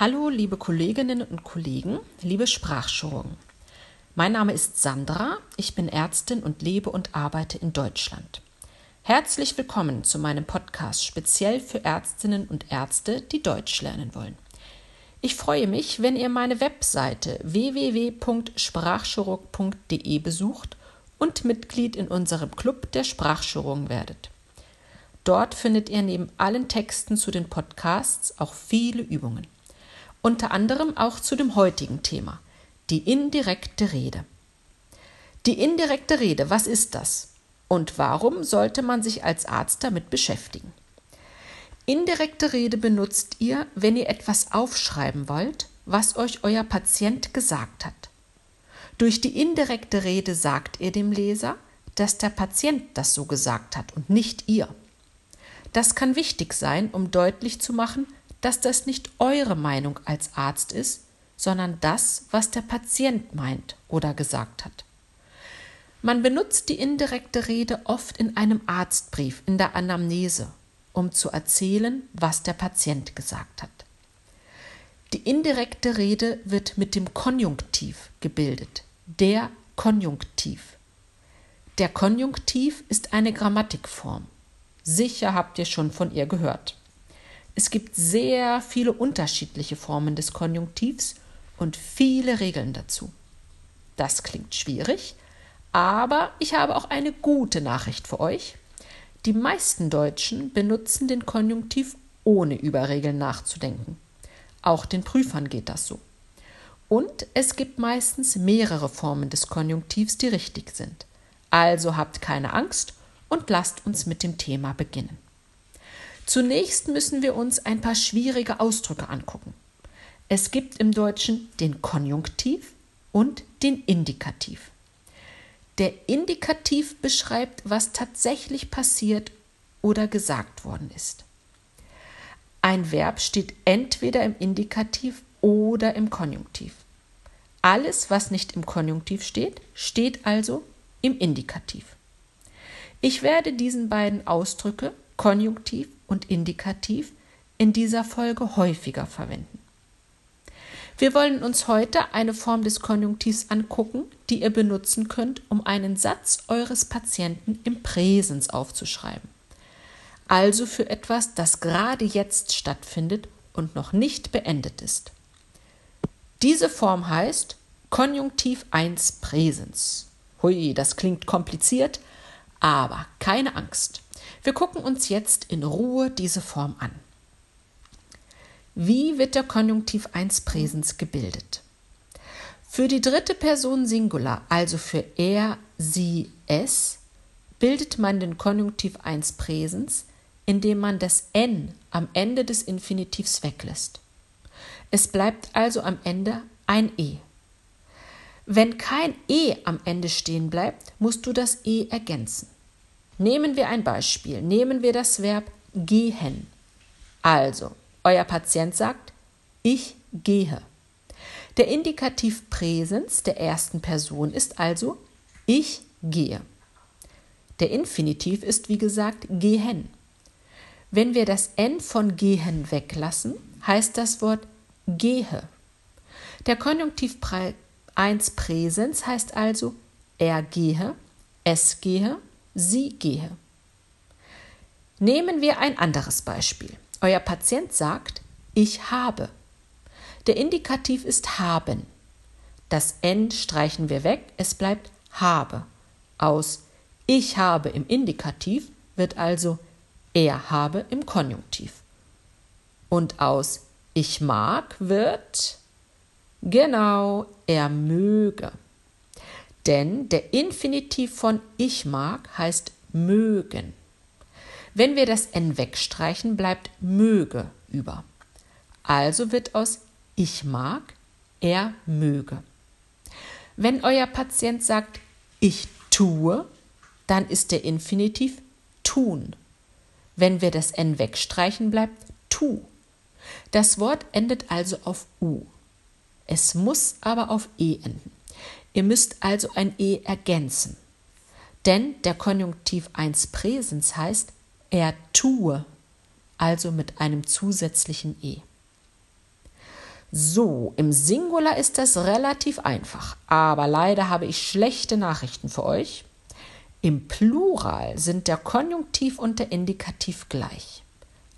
Hallo, liebe Kolleginnen und Kollegen, liebe Sprachchirurgen. Mein Name ist Sandra, ich bin Ärztin und lebe und arbeite in Deutschland. Herzlich willkommen zu meinem Podcast speziell für Ärztinnen und Ärzte, die Deutsch lernen wollen. Ich freue mich, wenn ihr meine Webseite www.sprachchirurg.de besucht und Mitglied in unserem Club der Sprachchirurgen werdet. Dort findet ihr neben allen Texten zu den Podcasts auch viele Übungen unter anderem auch zu dem heutigen Thema, die indirekte Rede. Die indirekte Rede, was ist das? Und warum sollte man sich als Arzt damit beschäftigen? Indirekte Rede benutzt ihr, wenn ihr etwas aufschreiben wollt, was euch euer Patient gesagt hat. Durch die indirekte Rede sagt ihr dem Leser, dass der Patient das so gesagt hat und nicht ihr. Das kann wichtig sein, um deutlich zu machen, dass das nicht eure Meinung als Arzt ist, sondern das, was der Patient meint oder gesagt hat. Man benutzt die indirekte Rede oft in einem Arztbrief, in der Anamnese, um zu erzählen, was der Patient gesagt hat. Die indirekte Rede wird mit dem Konjunktiv gebildet, der Konjunktiv. Der Konjunktiv ist eine Grammatikform. Sicher habt ihr schon von ihr gehört. Es gibt sehr viele unterschiedliche Formen des Konjunktivs und viele Regeln dazu. Das klingt schwierig, aber ich habe auch eine gute Nachricht für euch. Die meisten Deutschen benutzen den Konjunktiv ohne über Regeln nachzudenken. Auch den Prüfern geht das so. Und es gibt meistens mehrere Formen des Konjunktivs, die richtig sind. Also habt keine Angst und lasst uns mit dem Thema beginnen. Zunächst müssen wir uns ein paar schwierige Ausdrücke angucken. Es gibt im Deutschen den Konjunktiv und den Indikativ. Der Indikativ beschreibt, was tatsächlich passiert oder gesagt worden ist. Ein Verb steht entweder im Indikativ oder im Konjunktiv. Alles, was nicht im Konjunktiv steht, steht also im Indikativ. Ich werde diesen beiden Ausdrücke Konjunktiv und Indikativ in dieser Folge häufiger verwenden. Wir wollen uns heute eine Form des Konjunktivs angucken, die ihr benutzen könnt, um einen Satz eures Patienten im Präsens aufzuschreiben. Also für etwas, das gerade jetzt stattfindet und noch nicht beendet ist. Diese Form heißt Konjunktiv 1 Präsens. Hui, das klingt kompliziert, aber keine Angst. Wir gucken uns jetzt in Ruhe diese Form an. Wie wird der Konjunktiv 1 Präsens gebildet? Für die dritte Person Singular, also für er, sie, es, bildet man den Konjunktiv 1 Präsens, indem man das n am Ende des Infinitivs weglässt. Es bleibt also am Ende ein e. Wenn kein e am Ende stehen bleibt, musst du das e ergänzen. Nehmen wir ein Beispiel. Nehmen wir das Verb gehen. Also, euer Patient sagt, ich gehe. Der Indikativ Präsens der ersten Person ist also ich gehe. Der Infinitiv ist wie gesagt gehen. Wenn wir das N von gehen weglassen, heißt das Wort gehe. Der Konjunktiv 1 Präsens heißt also er gehe, es gehe, sie gehe. Nehmen wir ein anderes Beispiel. Euer Patient sagt, ich habe. Der Indikativ ist haben. Das N streichen wir weg, es bleibt habe. Aus ich habe im Indikativ wird also er habe im Konjunktiv. Und aus ich mag wird genau er möge. Denn der Infinitiv von ich mag heißt mögen. Wenn wir das n wegstreichen, bleibt möge über. Also wird aus ich mag er möge. Wenn euer Patient sagt ich tue, dann ist der Infinitiv tun. Wenn wir das n wegstreichen, bleibt tu. Das Wort endet also auf u. Es muss aber auf e enden. Ihr müsst also ein E ergänzen. Denn der Konjunktiv 1 Präsens heißt er tue, also mit einem zusätzlichen E. So, im Singular ist das relativ einfach, aber leider habe ich schlechte Nachrichten für euch. Im Plural sind der Konjunktiv und der Indikativ gleich.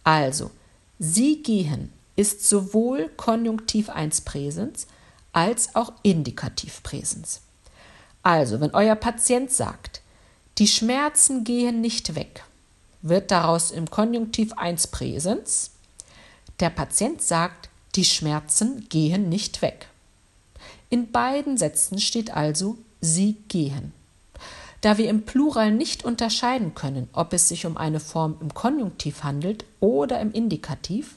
Also, Sie gehen ist sowohl Konjunktiv 1 Präsens als auch Indikativ Präsens. Also, wenn euer Patient sagt, die Schmerzen gehen nicht weg, wird daraus im Konjunktiv 1 Präsens. Der Patient sagt, die Schmerzen gehen nicht weg. In beiden Sätzen steht also, sie gehen. Da wir im Plural nicht unterscheiden können, ob es sich um eine Form im Konjunktiv handelt oder im Indikativ,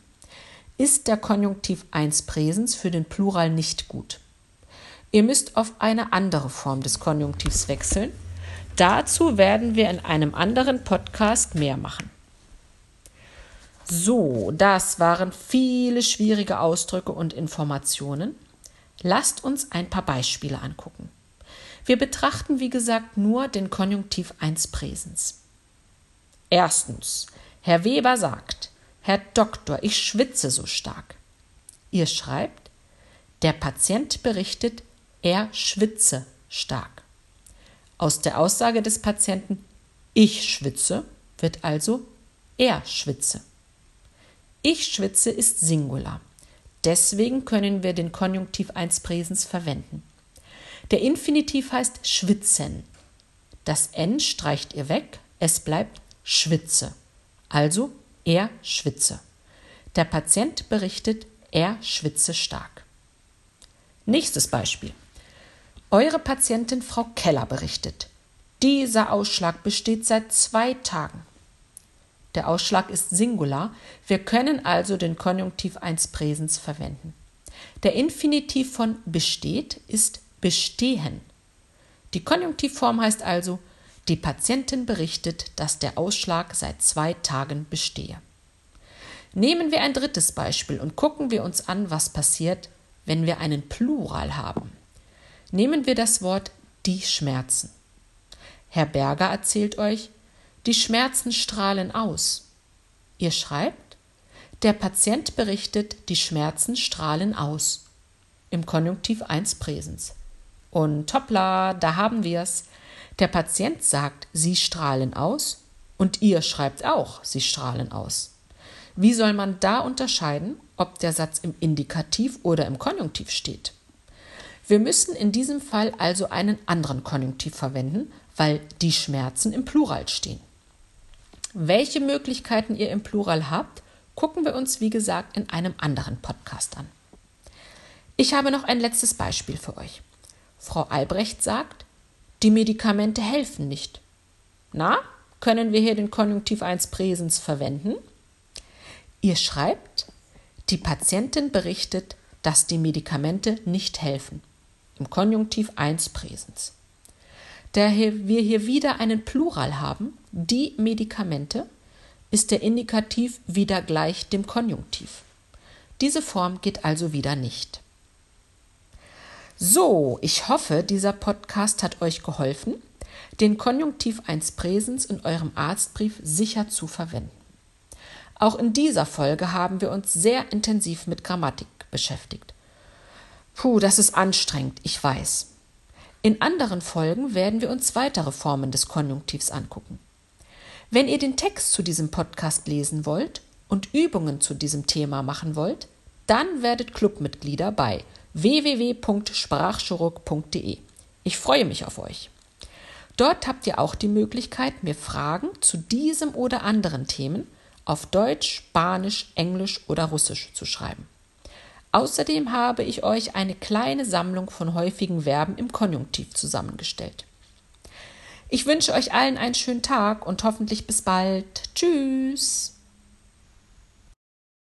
ist der Konjunktiv 1 Präsens für den Plural nicht gut. Ihr müsst auf eine andere Form des Konjunktivs wechseln. Dazu werden wir in einem anderen Podcast mehr machen. So, das waren viele schwierige Ausdrücke und Informationen. Lasst uns ein paar Beispiele angucken. Wir betrachten, wie gesagt, nur den Konjunktiv 1 Präsens. Erstens, Herr Weber sagt, Herr Doktor, ich schwitze so stark. Ihr schreibt, der Patient berichtet, er schwitze stark. Aus der Aussage des Patienten, ich schwitze, wird also er schwitze. Ich schwitze ist Singular. Deswegen können wir den Konjunktiv 1 Präsens verwenden. Der Infinitiv heißt schwitzen. Das N streicht ihr weg, es bleibt schwitze. Also er schwitze. Der Patient berichtet, er schwitze stark. Nächstes Beispiel. Eure Patientin Frau Keller berichtet, dieser Ausschlag besteht seit zwei Tagen. Der Ausschlag ist Singular, wir können also den Konjunktiv 1 Präsens verwenden. Der Infinitiv von besteht ist bestehen. Die Konjunktivform heißt also, die Patientin berichtet, dass der Ausschlag seit zwei Tagen bestehe. Nehmen wir ein drittes Beispiel und gucken wir uns an, was passiert, wenn wir einen Plural haben. Nehmen wir das Wort die Schmerzen. Herr Berger erzählt euch, die Schmerzen strahlen aus. Ihr schreibt, der Patient berichtet, die Schmerzen strahlen aus. Im Konjunktiv 1 Präsens. Und hoppla, da haben wir's. Der Patient sagt, Sie strahlen aus und ihr schreibt auch, Sie strahlen aus. Wie soll man da unterscheiden, ob der Satz im Indikativ oder im Konjunktiv steht? Wir müssen in diesem Fall also einen anderen Konjunktiv verwenden, weil die Schmerzen im Plural stehen. Welche Möglichkeiten ihr im Plural habt, gucken wir uns, wie gesagt, in einem anderen Podcast an. Ich habe noch ein letztes Beispiel für euch. Frau Albrecht sagt, die Medikamente helfen nicht. Na, können wir hier den Konjunktiv 1 Präsens verwenden? Ihr schreibt, die Patientin berichtet, dass die Medikamente nicht helfen. Im Konjunktiv 1 Präsens. Da wir hier wieder einen Plural haben, die Medikamente, ist der Indikativ wieder gleich dem Konjunktiv. Diese Form geht also wieder nicht. So, ich hoffe, dieser Podcast hat euch geholfen, den Konjunktiv 1 Präsens in eurem Arztbrief sicher zu verwenden. Auch in dieser Folge haben wir uns sehr intensiv mit Grammatik beschäftigt. Puh, das ist anstrengend, ich weiß. In anderen Folgen werden wir uns weitere Formen des Konjunktivs angucken. Wenn ihr den Text zu diesem Podcast lesen wollt und Übungen zu diesem Thema machen wollt, dann werdet Clubmitglieder bei www.sprachchirurg.de. Ich freue mich auf euch. Dort habt ihr auch die Möglichkeit, mir Fragen zu diesem oder anderen Themen auf Deutsch, Spanisch, Englisch oder Russisch zu schreiben. Außerdem habe ich euch eine kleine Sammlung von häufigen Verben im Konjunktiv zusammengestellt. Ich wünsche euch allen einen schönen Tag und hoffentlich bis bald. Tschüss.